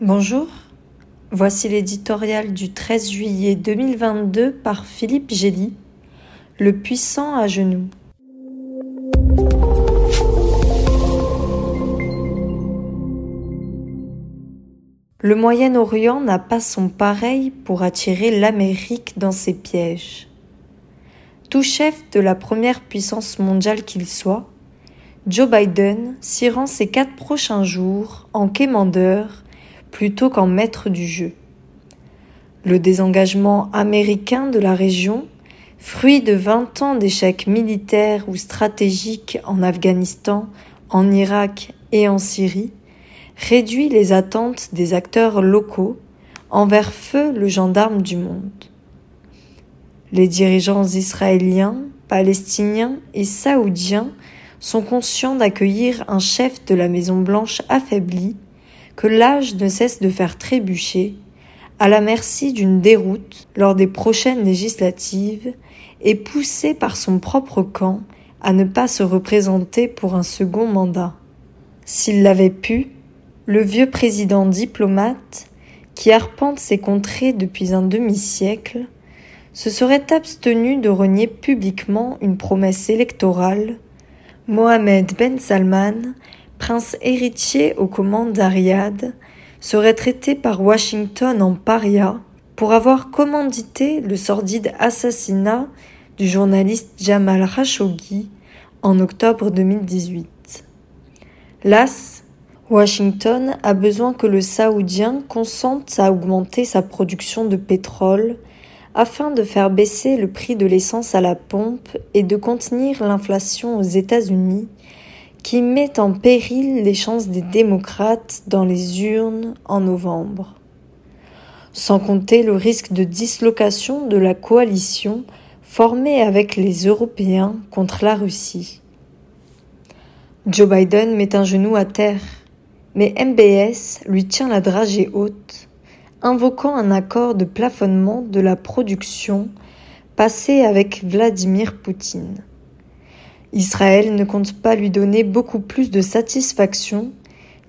Bonjour, voici l'éditorial du 13 juillet 2022 par Philippe Gély, Le puissant à genoux. Le Moyen-Orient n'a pas son pareil pour attirer l'Amérique dans ses pièges. Tout chef de la première puissance mondiale qu'il soit, Joe Biden s'y rend ces quatre prochains jours en quémandeur plutôt qu'en maître du jeu. Le désengagement américain de la région, fruit de vingt ans d'échecs militaires ou stratégiques en Afghanistan, en Irak et en Syrie, réduit les attentes des acteurs locaux envers feu le gendarme du monde. Les dirigeants israéliens, palestiniens et saoudiens sont conscients d'accueillir un chef de la Maison Blanche affaibli que l'âge ne cesse de faire trébucher, à la merci d'une déroute lors des prochaines législatives et poussé par son propre camp à ne pas se représenter pour un second mandat. S'il l'avait pu, le vieux président diplomate, qui arpente ses contrées depuis un demi-siècle, se serait abstenu de renier publiquement une promesse électorale, Mohamed Ben Salman prince héritier aux commandes d'Ariad, serait traité par Washington en paria pour avoir commandité le sordide assassinat du journaliste Jamal Khashoggi en octobre 2018. Las, Washington a besoin que le Saoudien consente à augmenter sa production de pétrole afin de faire baisser le prix de l'essence à la pompe et de contenir l'inflation aux États-Unis qui met en péril les chances des démocrates dans les urnes en novembre. Sans compter le risque de dislocation de la coalition formée avec les Européens contre la Russie. Joe Biden met un genou à terre, mais MBS lui tient la dragée haute, invoquant un accord de plafonnement de la production passé avec Vladimir Poutine. Israël ne compte pas lui donner beaucoup plus de satisfaction,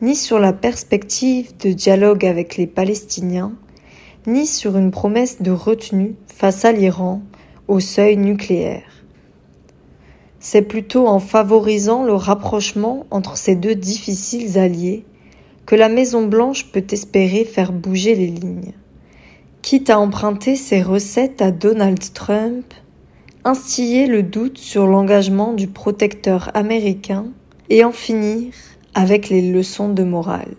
ni sur la perspective de dialogue avec les Palestiniens, ni sur une promesse de retenue face à l'Iran au seuil nucléaire. C'est plutôt en favorisant le rapprochement entre ces deux difficiles alliés que la Maison Blanche peut espérer faire bouger les lignes. Quitte à emprunter ses recettes à Donald Trump, instiller le doute sur l'engagement du protecteur américain et en finir avec les leçons de morale.